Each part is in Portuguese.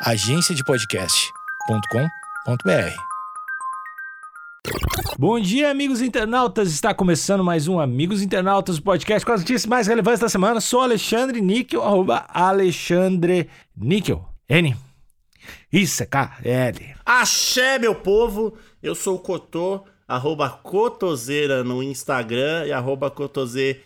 agenciadepodcast.com.br. Bom dia, amigos internautas! Está começando mais um Amigos Internautas, podcast com as notícias mais relevantes da semana. Sou Alexandre Níquel, arroba Alexandre Níquel. N. Isso é K-L. Axé, meu povo! Eu sou o Cotô, arroba Cotoseira no Instagram e arroba Cotoseira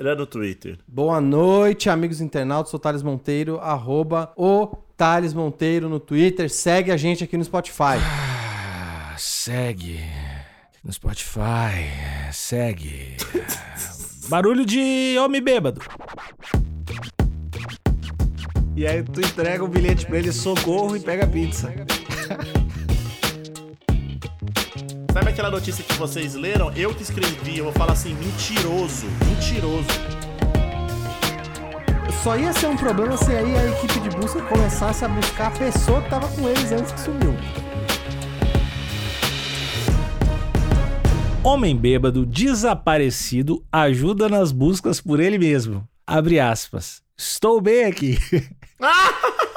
no Twitter. Boa noite, amigos internautas. Sou Thales Monteiro, arroba o Thales Monteiro no Twitter. Segue a gente aqui no Spotify. Ah, segue no Spotify. Segue. Barulho de homem bêbado. E aí tu entrega o bilhete pra ele, socorro, e pega a pizza. Sabe aquela notícia que vocês leram? Eu que escrevi, eu vou falar assim, mentiroso, mentiroso. Só ia ser um problema se aí a equipe de busca começasse a buscar a pessoa que tava com eles antes que sumiu. Homem bêbado desaparecido ajuda nas buscas por ele mesmo. Abre aspas. Estou bem aqui.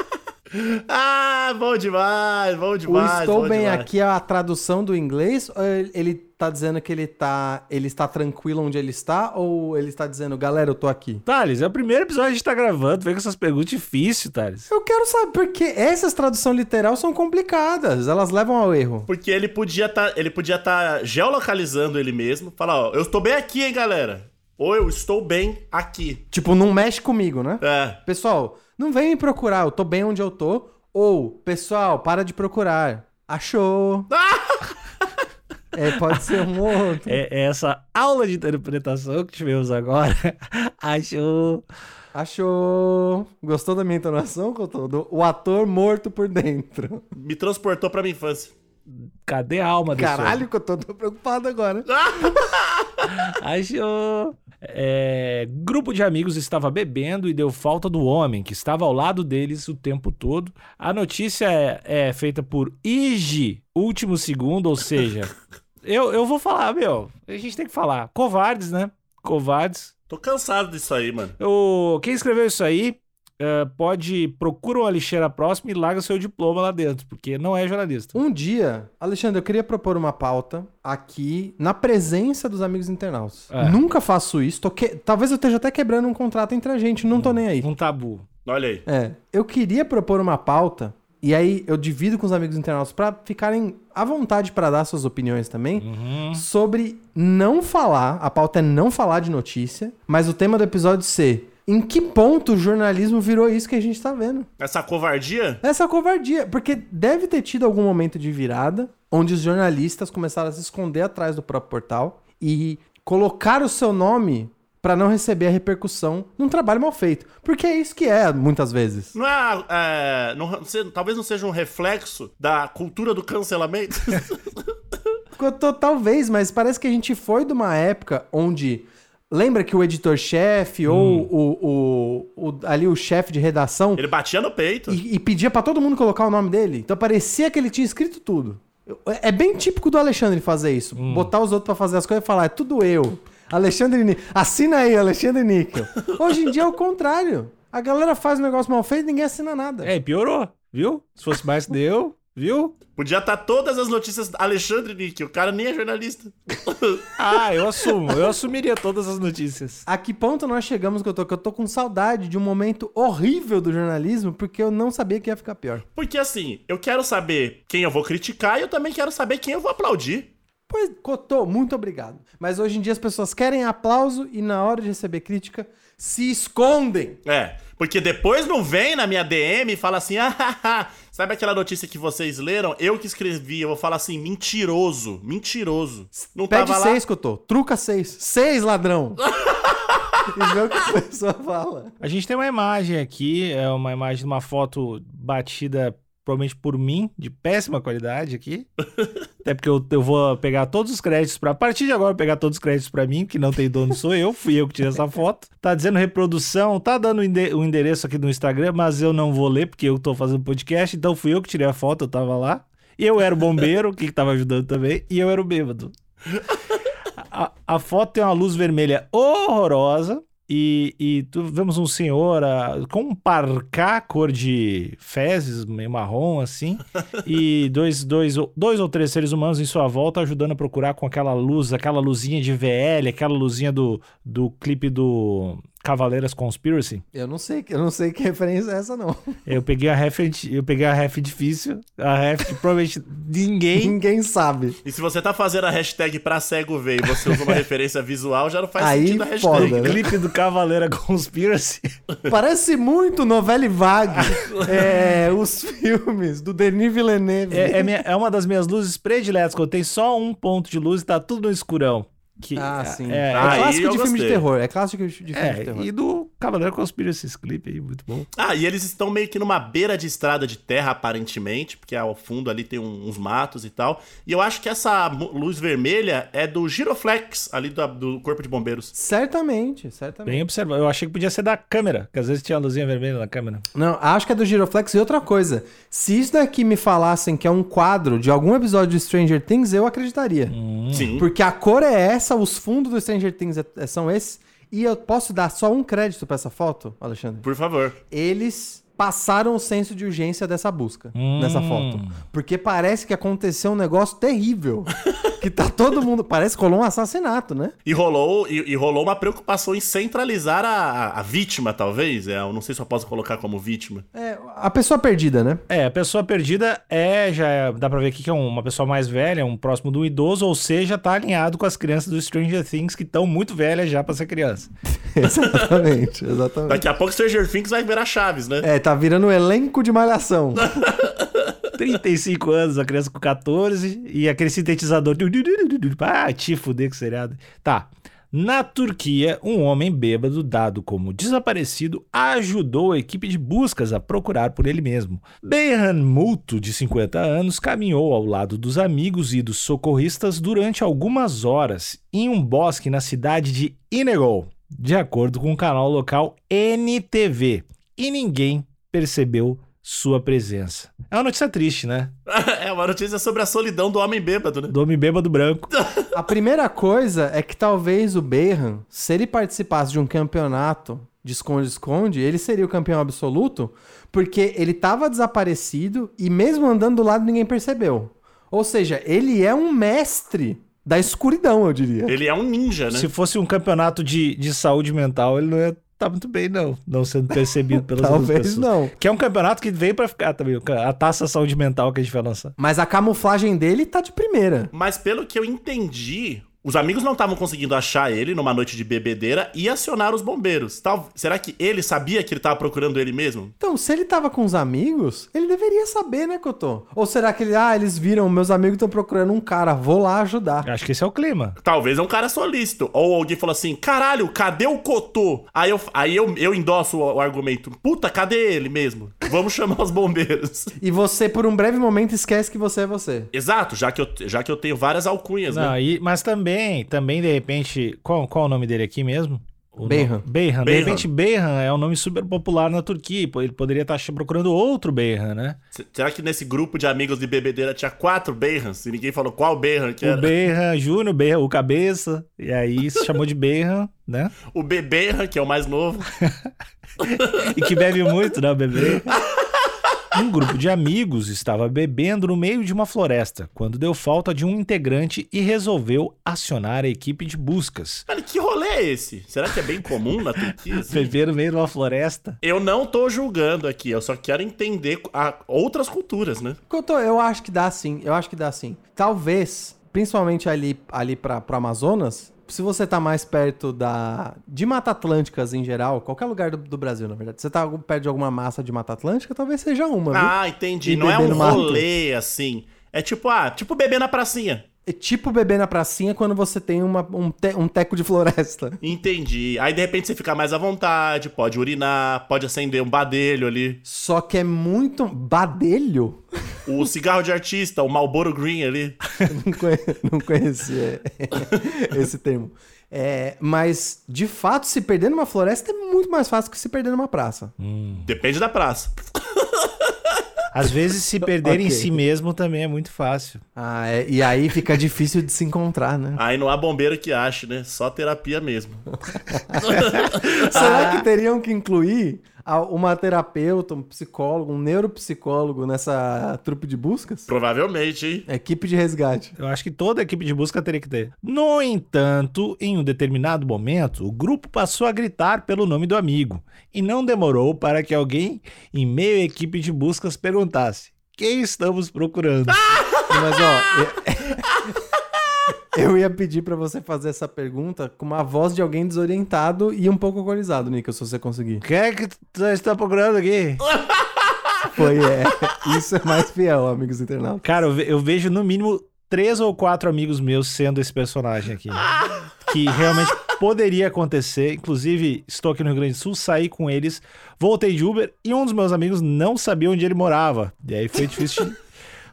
Ah, bom demais, bom demais. o estou bem demais. aqui é a tradução do inglês? Ou ele- tá dizendo que ele tá, ele está tranquilo onde ele está? Ou ele está dizendo, galera, eu tô aqui? Thales, é o primeiro episódio que a gente tá gravando. Vem com essas perguntas difíceis, Thales. Eu quero saber, porque essas traduções literal são complicadas, elas levam ao erro. Porque ele podia tá, ele podia tá geolocalizando ele mesmo. Falar, ó, eu estou bem aqui, hein, galera. Ou eu estou bem aqui. Tipo, não mexe comigo, né? É. Pessoal, não vem me procurar, eu tô bem onde eu tô. Ou, pessoal, para de procurar. Achou. é, pode ser um outro. É, é essa aula de interpretação que tivemos agora. Achou. Achou. Gostou da minha entonação, Cotodo? O ator morto por dentro. Me transportou pra minha infância. Cadê a alma desse Caralho, Cotodo, tô preocupado agora. Achou. É, grupo de amigos estava bebendo e deu falta do homem, que estava ao lado deles o tempo todo. A notícia é, é feita por IG, último segundo, ou seja, eu, eu vou falar, meu, a gente tem que falar. Covardes, né? Covardes. Tô cansado disso aí, mano. Eu, quem escreveu isso aí é, pode procura o Alixeira próximo e larga seu diploma lá dentro, porque não é jornalista. Um dia, Alexandre, eu queria propor uma pauta aqui na presença dos amigos internautas. É. Nunca faço isso. tô que- Talvez eu esteja até quebrando um contrato entre a gente, não tô nem aí. Um tabu. Olha aí. É, eu queria propor uma pauta e aí eu divido com os amigos internautas pra ficarem à vontade pra dar suas opiniões também Uhum. sobre não falar, a pauta é não falar de notícia, mas o tema do episódio ser em que ponto o jornalismo virou isso que a gente tá vendo? Essa covardia? Essa covardia, porque deve ter tido algum momento de virada onde os jornalistas começaram a se esconder atrás do próprio portal e colocar o seu nome pra não receber a repercussão num trabalho mal feito. Porque é isso que é, muitas vezes. Não é. é, não- talvez não seja um reflexo da cultura do cancelamento? Tô- Talvez, mas parece que a gente foi de uma época onde. Lembra que o editor-chefe ou o, o- o- ali o chefe de redação Ele batia no peito. e, e pedia pra todo mundo colocar o nome dele? Então parecia que ele tinha escrito tudo. É bem típico do Alexandre fazer isso. Botar os outros pra fazer as coisas e falar, é tudo eu. Alexandre Níquel. Assina aí, Alexandre Níquel. Hoje em dia é o contrário. A galera faz um negócio mal feito e ninguém assina nada. É, e piorou, viu? Se fosse mais deu, viu? Podia estar todas as notícias Alexandre Nick. O cara nem é jornalista. Ah, eu assumo. Eu assumiria todas as notícias. A que ponto nós chegamos que eu tô? Que eu tô com saudade de um momento horrível do jornalismo, porque eu não sabia que ia ficar pior. Porque assim, eu quero saber quem eu vou criticar e eu também quero saber quem eu vou aplaudir. Pois, Cotô, muito obrigado. Mas hoje em dia as pessoas querem aplauso e na hora de receber crítica se escondem. É, porque depois não vem na minha DM e fala assim, ah, sabe aquela notícia que vocês leram? Eu que escrevi, eu vou falar assim, mentiroso, mentiroso. Não Pede tava lá. seis, Cotô. Truca seis. Seis, ladrão. e vê o que a pessoa fala. A gente tem uma imagem aqui, é uma imagem de uma foto batida provavelmente por mim, de péssima qualidade aqui. Até porque eu, eu vou pegar todos os créditos pra. A partir de agora, pegar todos os créditos pra mim, que não tem dono sou eu, fui eu que tirei essa foto. Tá dizendo reprodução, tá dando o endereço aqui no Instagram, mas eu não vou ler porque eu tô fazendo podcast, então fui eu que tirei a foto, eu tava lá. E eu era o bombeiro, que tava ajudando também, e eu era o bêbado. A, a foto tem uma luz vermelha horrorosa. E, e tu, vemos um senhor ah, com um parcá cor de fezes, meio marrom assim, e dois, dois, dois ou três seres humanos em sua volta ajudando a procurar com aquela luz, aquela luzinha de VL, aquela luzinha do, do clipe do Cavaleiras Conspiracy. Eu não sei, eu não sei que referência é essa, não. Eu peguei a ref, eu peguei a ref difícil, a ref que provavelmente ninguém Ninguém sabe. E se você tá fazendo a hashtag pra cego ver e você usa uma referência visual, já não faz Aí, sentido a hashtag. foda, né? clipe do Cavaleira Conspiracy. Parece muito novela e vague. é, os filmes do Denis Villeneuve. É, é, minha- é uma das minhas luzes prediletas, quando tem só um ponto de luz e tá tudo no escurão. Que, Ah, sim. É, É, Ah, aí clássico de filme de terror. É clássico de filme é, de terror. e do Cavaleiro Conspiracy, esse clipe aí, muito bom. Ah, e eles estão meio que numa beira de estrada de terra, aparentemente, porque ao fundo ali tem uns matos e tal. E eu acho que essa luz vermelha é do Giroflex, ali do, do Corpo de Bombeiros. Certamente, certamente. Bem observado. Eu achei que podia ser da câmera, que às vezes tinha a luzinha vermelha na câmera. Não, acho que é do Giroflex. E outra coisa, se isso daqui me falassem que é um quadro de algum episódio de Stranger Things, eu acreditaria. Sim. Porque a cor é essa, os fundos do Stranger Things é- são esses. E eu posso dar só um crédito pra essa foto, Alexandre? Por favor. Eles passaram o senso de urgência dessa busca, Hum. nessa foto. Porque parece que aconteceu um negócio terrível. que tá todo mundo. Parece que rolou um assassinato, né? E rolou, e, e rolou uma preocupação em centralizar a, a- vítima, talvez. É, eu não sei se eu posso colocar como vítima. É, a pessoa perdida, né? É, a pessoa perdida é, já é- dá pra ver aqui que é uma pessoa mais velha, um próximo do idoso, ou seja, tá alinhado com as crianças do Stranger Things que estão muito velhas já pra ser criança. exatamente, exatamente. Daqui a pouco Stranger Things vai virar Chaves, né? É, tá virando um elenco de malhação. 35 anos, a criança com 14 e aquele sintetizador. Ah, te fuder que seriado. Tá. Na Turquia, um homem bêbado, dado como desaparecido, ajudou a equipe de buscas a procurar por ele mesmo. Beyhan Multo, de 50 anos, caminhou ao lado dos amigos e dos socorristas durante algumas horas em um bosque na cidade de Inegol, de acordo com o canal local NTV. E ninguém percebeu sua presença. É uma notícia triste, né? É uma notícia sobre a solidão do homem bêbado, né? Do homem bêbado branco. A primeira coisa é que talvez o Beyhan, se ele participasse de um campeonato de esconde-esconde, ele seria o campeão absoluto, porque ele tava desaparecido e mesmo andando do lado ninguém percebeu. Ou seja, ele é um mestre da escuridão, eu diria. Ele é um ninja, né? Se fosse um campeonato de, de saúde mental, ele não ia estar muito bem, não. Não sendo percebido pelas outras Talvez pessoas. não. Que é um campeonato que veio pra ficar também. A taça saúde mental que a gente vai lançar. Mas a camuflagem dele tá de primeira. Mas pelo que eu entendi, os amigos não estavam conseguindo achar ele numa noite de bebedeira e acionar os bombeiros. Tal, será que ele sabia que ele tava procurando ele mesmo? Então, se ele tava com os amigos, ele deveria saber, né, Cotô? Ou será que ele, ah, eles viram, meus amigos estão procurando um cara, vou lá ajudar. Acho que esse é o clima. Talvez é um cara solícito. Ou alguém falou assim: caralho, cadê o Cotô? Aí eu, aí eu, eu endosso o, o argumento: puta, cadê ele mesmo? Vamos chamar os bombeiros. E você, por um breve momento, esquece que você é você. Exato, já que eu, já que eu tenho várias alcunhas, né? Não, e- mas também, também, de repente. Qual, qual o nome dele aqui mesmo? O Beyhan. Beyhan. De repente, Beyhan é um nome super popular na Turquia. Ele poderia estar procurando outro Beyhan, né? Se- Será que nesse grupo de amigos de bebedeira tinha quatro Beyhans e ninguém falou qual Beyhan que O era? Beyhan Júnior, Beyhan, o cabeça. E aí se chamou de Beyhan, né? O Bebeyhan, que é o mais novo. E que bebe muito, né, o bebê? Um grupo de amigos estava bebendo no meio de uma floresta quando deu falta de um integrante e resolveu acionar a equipe de buscas. Mano, que rolê é esse? Será que é bem comum na Turquia? assim? Beber no meio de uma floresta. Eu não tô julgando aqui, eu só quero entender a- outras culturas, né? Eu acho que dá sim, eu acho que dá sim. Talvez, principalmente ali, ali pra, pro Amazonas, se você tá mais perto da. de Mata Atlânticas em geral, qualquer lugar do, do Brasil, na verdade. Você tá perto de alguma massa de Mata Atlântica, talvez seja uma, viu? Ah, entendi. E não é um rolê assim. É tipo, ah, tipo beber na pracinha. É tipo beber na pracinha quando você tem uma, um, te- um teco de floresta. Entendi. Aí de repente você fica mais à vontade, pode urinar, pode acender um badelho ali. Só que é muito. Badelho? O cigarro de artista, o Marlboro Green ali. não, conhe- não conhecia esse termo. É, mas, de fato, se perder numa floresta é muito mais fácil que se perder numa praça. Depende da praça. Às vezes se perder em Ok. si mesmo também é muito fácil. Ah, é, e aí fica difícil de se encontrar, né? Aí não há bombeiro que ache, né? Só terapia mesmo. Será que teriam que incluir uma terapeuta, um psicólogo, um neuropsicólogo nessa trupe de buscas? Provavelmente, hein? Equipe de resgate. Eu acho que toda equipe de busca teria que ter. No entanto, em um determinado momento, o grupo passou a gritar pelo nome do amigo. E não demorou para que alguém, em meio à equipe de buscas, perguntasse: Quem estamos procurando? Mas, ó, eu, eu ia pedir pra você fazer essa pergunta com uma voz de alguém desorientado e um pouco alcoolizado, Nico, se você conseguir. Quem é que tu está procurando aqui? Foi, é. Isso é mais fiel, amigos internautas. Cara, eu, ve- eu vejo no mínimo três ou quatro amigos meus sendo esse personagem aqui. que realmente poderia acontecer. Inclusive, estou aqui no Rio Grande do Sul, saí com eles, voltei de Uber e um dos meus amigos não sabia onde ele morava. E aí foi difícil de-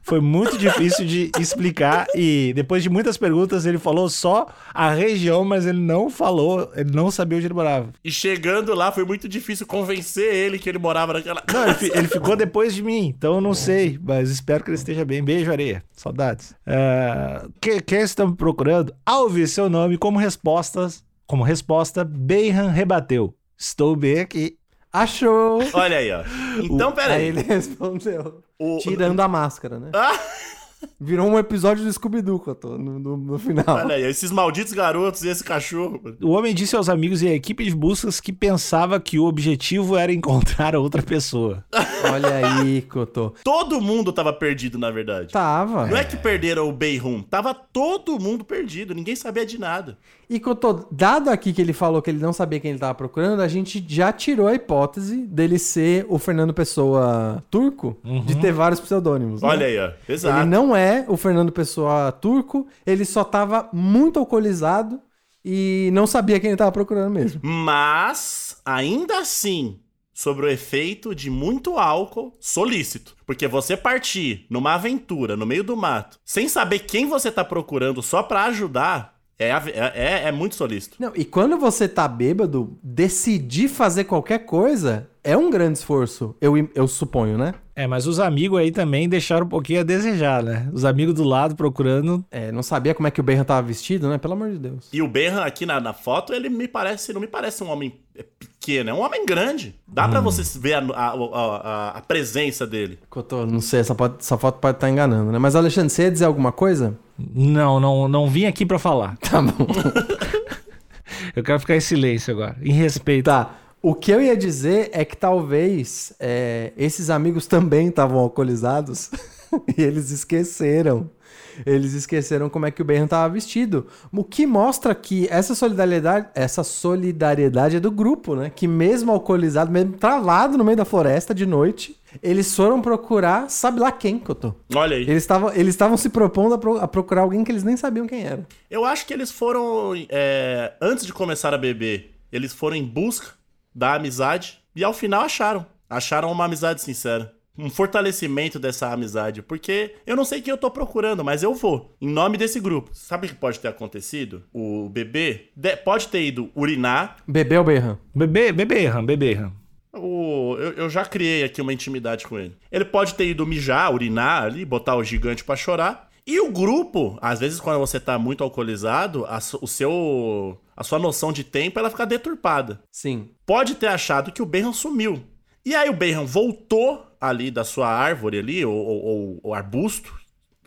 Foi muito difícil de explicar e depois de muitas perguntas ele falou só a região, mas ele não falou, ele não sabia onde ele morava. E chegando lá foi muito difícil convencer ele que ele morava naquela Não, ele, casa. fi- ele ficou depois de mim, então eu não sei, mas espero que ele esteja bem. Beijo, areia. Saudades. É, que, quem estamos procurando? Ao ouvir seu nome como respostas, como resposta, Beyhan rebateu. Estou bem aqui. Achou! Olha aí, ó. Então, pera Aí aí. ele respondeu. O- Tirando a máscara, né? Ah, Virou um episódio do Scooby-Doo, Cotô, no, no, no final. olha aí, esses malditos garotos e esse cachorro. O homem disse aos amigos e à equipe de buscas que pensava que o objetivo era encontrar outra pessoa. Olha aí, Cotô. Todo mundo tava perdido, na verdade. Tava. Não é que perderam o Beihun, tava todo mundo perdido, ninguém sabia de nada. E Cotô, dado aqui que ele falou que ele não sabia quem ele tava procurando, a gente já tirou a hipótese dele ser o Fernando Pessoa turco, de ter vários pseudônimos. né? Olha aí, ó. Exato. Ele não é o Fernando Pessoa turco, ele só tava muito alcoolizado e não sabia quem ele tava procurando mesmo. Mas, ainda assim, sobre o efeito de muito álcool solícito. Porque você partir numa aventura no meio do mato, sem saber quem você tá procurando só pra ajudar, é, é, é- é muito solícito. Não, e quando você tá bêbado, decidir fazer qualquer coisa é um grande esforço, eu, eu suponho, né? É, mas os amigos aí também deixaram um pouquinho a desejar, né? Os amigos do lado procurando. É, não sabia como é que o Berran tava vestido, né? Pelo amor de Deus. E o Berran aqui na, na foto, ele me parece, não me parece um homem é, pequeno, é um homem grande. Dá pra você ver a, a, a- a- presença dele. Cotô, não sei, essa, pode- essa foto pode estar enganando, né? Mas, Alexandre, você ia dizer alguma coisa? Não, não, não vim aqui pra falar. Tá bom. Eu quero ficar em silêncio agora, em respeito. tá. O que eu ia dizer é que talvez é, esses amigos também estavam alcoolizados e eles esqueceram. Eles esqueceram como é que o Berran tava vestido. O que mostra que essa solidariedade, essa solidariedade é do grupo, né? Que mesmo alcoolizado, mesmo travado no meio da floresta de noite, eles foram procurar, sabe lá quem, Cotô? Olha aí. Eles estavam eles se propondo a, pro- a procurar alguém que eles nem sabiam quem era. Eu acho que eles foram, é, antes de começar a beber, eles foram em busca da amizade e ao final acharam. Acharam uma amizade sincera. Um fortalecimento dessa amizade. Porque eu não sei quem eu tô procurando, mas eu vou. Em nome desse grupo. Sabe o que pode ter acontecido? O bebê de- pode ter ido urinar. Bebeu o Berran. Bebê, bebê, Ram, bebê. O, eu, eu já criei aqui uma intimidade com ele. Ele pode ter ido mijar, urinar ali, botar o gigante pra chorar. E o grupo, às vezes quando você tá muito alcoolizado, a, o seu, a sua noção de tempo ela fica deturpada. Sim. Pode ter achado que o Benham sumiu. E aí o Benham voltou ali da sua árvore ali, ou, ou- ou- arbusto,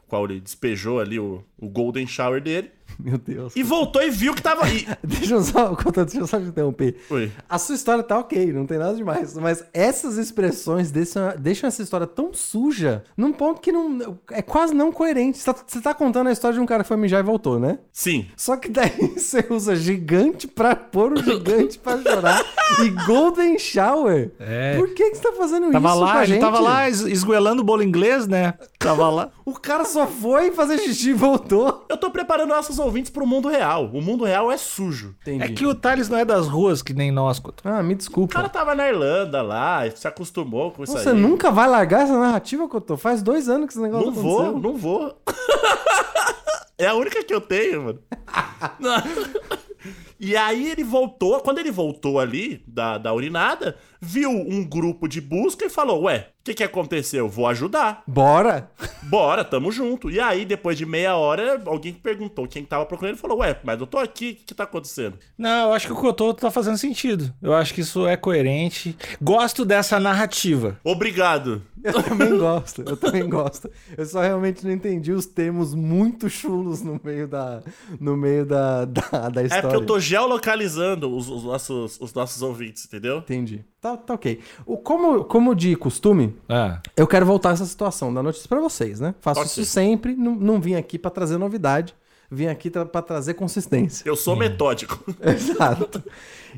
qual ele despejou ali o, o Golden Shower dele, Meu Deus. e voltou e viu que tava aí. Deixa eu só, Cotô, deixa eu só te interromper. Oi. A sua história tá ok, não tem nada demais. Mas essas expressões deixam, deixam essa história tão suja num ponto que não é quase não coerente. Você tá, você tá contando a história de um cara que foi mijar e voltou, né? Sim. Só que daí você usa gigante pra pôr o gigante pra chorar e Golden Shower. É. Por que, que você tá fazendo Tava isso? lá, com a gente tava lá es- esgoelando o bolo inglês, né? Tava lá. O cara só foi fazer xixi e voltou. Eu tô preparando nossos ouvintes pro mundo real. O mundo real é sujo. Entendi. É que o Thales não é das ruas que nem nós, Couto. Ah, me O desculpa. cara tava na Irlanda lá, se acostumou com isso Você aí. nunca vai largar essa narrativa, Cotô? Faz dois anos que esse negócio Não tá vou, não vou. é a única que eu tenho, mano. e aí ele voltou, quando ele voltou ali da, da urinada, viu um grupo de busca e falou: Ué, o que, que aconteceu? Vou ajudar. Bora! Bora, tamo junto. E aí, depois de meia hora, alguém perguntou quem tava procurando e falou: Ué, mas eu tô aqui, o que, que tá acontecendo? Não, eu acho que o Cotô tá fazendo sentido. Eu acho que isso é coerente. Gosto dessa narrativa. Obrigado. Eu também gosto, eu também gosto. Eu só realmente não entendi os termos muito chulos no meio da, no meio da, da, da É história. porque eu tô geolocalizando os, os nossos, os nossos ouvintes, entendeu? Entendi. Tá, tá ok. O, como, como de costume, Ah, eu quero voltar essa situação da notícia pra vocês, né? Faço Ok. isso sempre, não, não vim aqui pra trazer novidade, vim aqui pra trazer consistência. Eu sou metódico. Exato.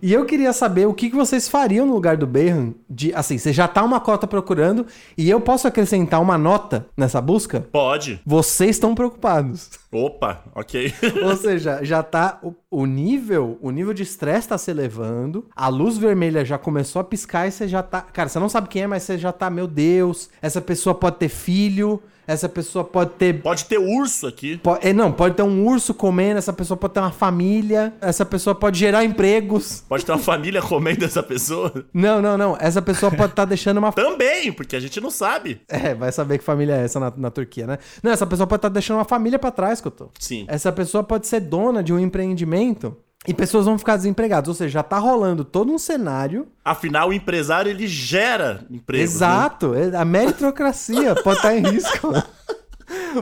E eu queria saber o que, que vocês fariam no lugar do Berran de, assim, você já tá uma cota procurando e eu posso acrescentar uma nota nessa busca? Pode. Vocês estão preocupados. Opa, ok. Ou seja, já tá o, o nível, o nível de estresse tá se elevando, a luz vermelha já começou a piscar e você já tá, cara, você não sabe quem é, mas você já tá, meu Deus, essa pessoa pode ter filho, essa pessoa pode ter Pode ter urso aqui. po- é, não, pode ter um urso comendo, essa pessoa pode ter uma família, essa pessoa pode gerar empregos. Pode ter uma família comendo essa pessoa. Não, não, não. Essa pessoa pode estar deixando uma. Também, porque a gente não sabe. É, vai saber que família é essa na, na Turquia, né? Não, essa pessoa pode estar deixando uma família pra trás, que eu tô. Sim. Essa pessoa pode ser dona de um empreendimento e pessoas vão ficar desempregadas. Ou seja, já tá rolando todo um cenário. Afinal, o empresário ele gera emprego. Exato. é- A meritocracia pode estar em risco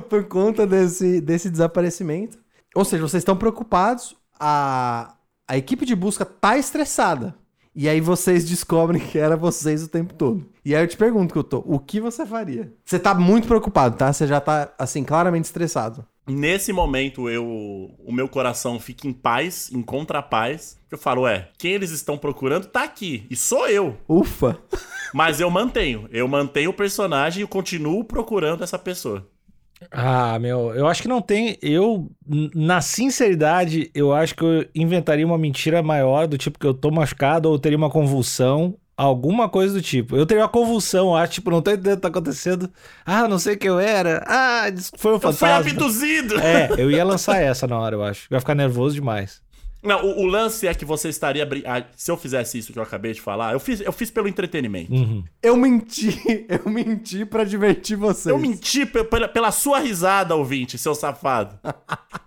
por conta desse, desse desaparecimento. Ou seja, vocês estão preocupados, a, a equipe de busca tá estressada. E aí vocês descobrem que era vocês o tempo todo. E aí eu te pergunto, que eu tô, o que você faria? Você tá muito preocupado, tá? Você já tá, assim, claramente estressado. Nesse momento, eu, o meu coração fica em paz, encontra a paz. Eu falo, é, quem eles estão procurando tá aqui. E sou eu. Ufa! Mas eu mantenho. Eu mantenho o personagem e continuo procurando essa pessoa. Ah, meu, eu acho que não tem. Eu, na sinceridade, eu acho que eu inventaria uma mentira maior, do tipo que eu tô machucado ou teria uma convulsão, alguma coisa do tipo. Eu teria uma convulsão, acho, tipo, não tô entendendo o que tá acontecendo. Ah, não sei quem eu era. Ah, foi um fantasma. abduzido! É, eu ia lançar essa na hora, eu acho. Eu ia ficar nervoso demais. Não, o, o lance é que você estaria. brin- ah, se eu fizesse isso que eu acabei de falar, eu fiz, eu fiz pelo entretenimento. Uhum. Eu menti, eu menti pra divertir vocês. Eu menti pe- pela, pela sua risada, ouvinte, seu safado.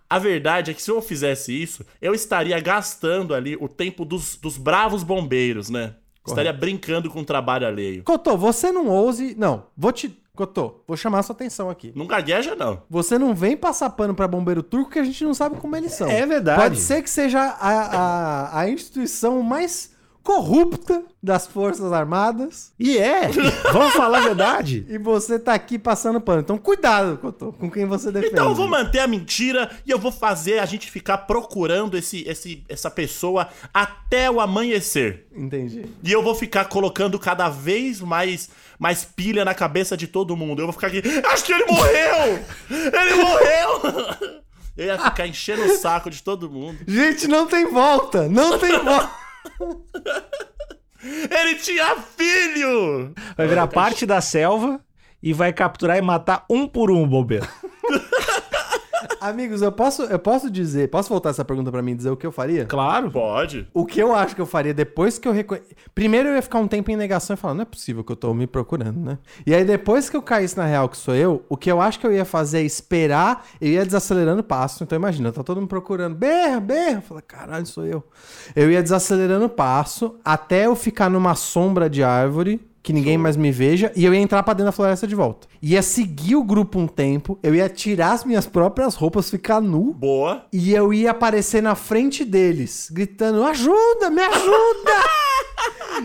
A verdade é que se eu fizesse isso, eu estaria gastando ali o tempo dos, dos bravos bombeiros, né? Estaria brincando com o trabalho alheio. Cotô, você não ouse. Não, vou te. Cotô, vou chamar sua atenção aqui. Não gagueja, não. Você não vem passar pano pra bombeiro turco que a gente não sabe como eles são. É verdade. Pode ser que seja a, a, a instituição mais corrupta das Forças Armadas E é, vamos falar a verdade. e você tá aqui passando pano. Então cuidado, Cotô, com quem você defende. Então eu vou manter a mentira e eu vou fazer a gente ficar procurando esse, esse, essa pessoa até o amanhecer. Entendi. E eu vou ficar colocando cada vez mais, mais pilha na cabeça de todo mundo. Eu vou ficar aqui, acho que ele morreu! Ele morreu! Eu ia ficar enchendo o saco de todo mundo. Gente, não tem volta! Não tem volta! Ele tinha filho! Vai virar parte da selva e vai capturar e matar um por um o bombeiro. Amigos, eu posso, eu posso dizer. Posso voltar essa pergunta pra mim e dizer o que eu faria? Claro. Pode. O que eu acho que eu faria depois que eu reconhe... Primeiro eu ia ficar um tempo em negação e falar, não é possível que eu tô me procurando, né? E aí depois que eu caísse na real que sou eu, o que eu acho que eu ia fazer é esperar, eu ia desacelerando o passo. Então imagina, tá todo mundo procurando, berra, berra. Eu falei, caralho, sou eu. Eu ia desacelerando o passo até eu ficar numa sombra de árvore que ninguém mais me veja, e eu ia entrar pra dentro da floresta de volta. Ia seguir o grupo um tempo, eu ia tirar as minhas próprias roupas, ficar nu, Boa. e eu ia aparecer na frente deles, gritando: ajuda, me ajuda!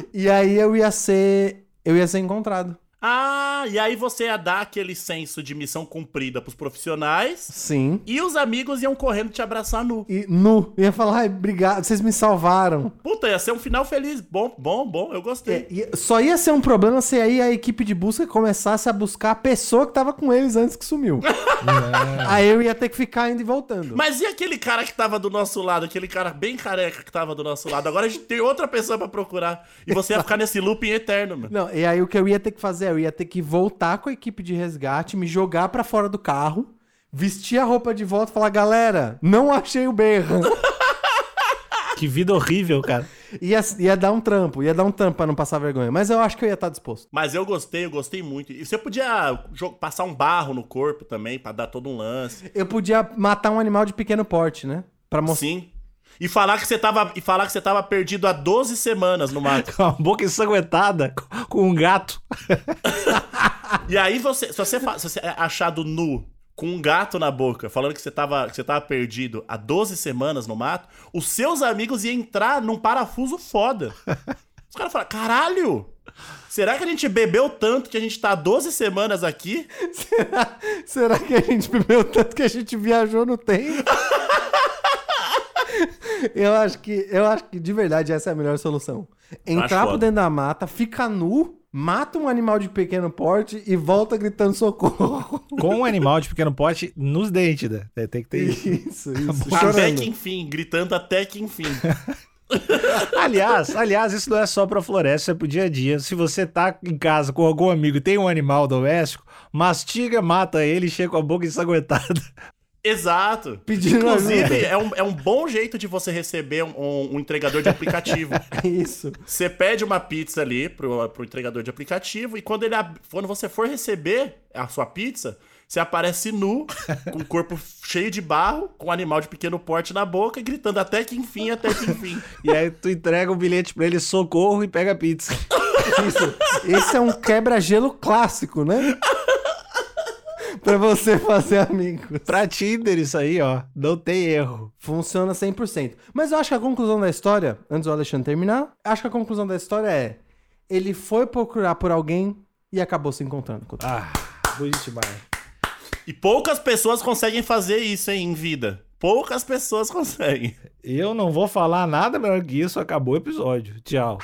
e aí eu ia ser. Eu ia ser encontrado. Ah, e aí você ia dar aquele senso de missão cumprida pros profissionais Sim. e os amigos iam correndo te abraçar nu. E nu. Ia falar, ai, obrigado, vocês me salvaram. Puta, ia ser um final feliz. Bom, bom, bom, eu gostei. É, só ia ser um problema se aí a equipe de busca começasse a buscar a pessoa que tava com eles antes que sumiu. aí eu ia ter que ficar indo e voltando. Mas e aquele cara que tava do nosso lado, aquele cara bem careca que tava do nosso lado? Agora a gente tem outra pessoa pra procurar. E você ia ficar nesse looping eterno, mano. Não, e aí o que eu ia ter que fazer? Eu ia ter que voltar com a equipe de resgate, me jogar pra fora do carro, vestir a roupa de volta e falar: galera, não achei o Berran. Que vida horrível, cara. Ia, ia dar um trampo, ia dar um trampo pra não passar vergonha. Mas eu acho que eu ia estar disposto. Mas eu gostei, eu gostei muito. E você podia passar um barro no corpo também, pra dar todo um lance. Eu podia matar um animal de pequeno porte, né? Pra mostrar. Sim. E falar que você tava, e falar que você tava perdido há 12 semanas no mato. Com a boca ensanguentada, com- um gato. E aí você, se você, se você é achado nu com um gato na boca, falando que você tava, que você tava perdido há 12 semanas no mato, os seus amigos iam entrar num parafuso foda. Os caras falam, caralho! Será que a gente bebeu tanto que a gente tá há 12 semanas aqui? Será, será que a gente bebeu tanto que a gente viajou no tempo? eu acho que, eu acho que de verdade essa é a melhor solução. Entrar por dentro da mata, fica nu, mata um animal de pequeno porte e volta gritando socorro. Com um animal de pequeno porte nos dentes, né? Tem que ter isso. Isso, isso. Até que enfim, gritando até que enfim. Aliás, aliás, isso não é só pra floresta, é pro dia a dia. Se você tá em casa com algum amigo e tem um animal doméstico, mastiga, mata ele e chega com a boca ensanguentada. Exato. Pedindo Inclusive, ajuda. é um, é um bom jeito de você receber um, um- entregador de aplicativo. Isso. Você pede uma pizza ali pro, pro entregador de aplicativo e quando, ele, quando você for receber a sua pizza, você aparece nu, com o corpo cheio de barro, com um animal de pequeno porte na boca, gritando até que enfim, até que enfim. E aí tu entrega o bilhete pra ele, socorro, e pega a pizza. Isso. Esse é um quebra-gelo clássico, né? Pra você fazer amigos. Pra Tinder isso aí, ó, não tem erro. Funciona 100%. Mas eu acho que a conclusão da história, antes do Alexandre terminar, acho que a conclusão da história é: ele foi procurar por alguém e acabou se encontrando com Ah, bonito demais. E poucas pessoas conseguem fazer isso, hein, em vida. Poucas pessoas conseguem. Eu não vou falar nada melhor que isso, acabou o episódio. Tchau.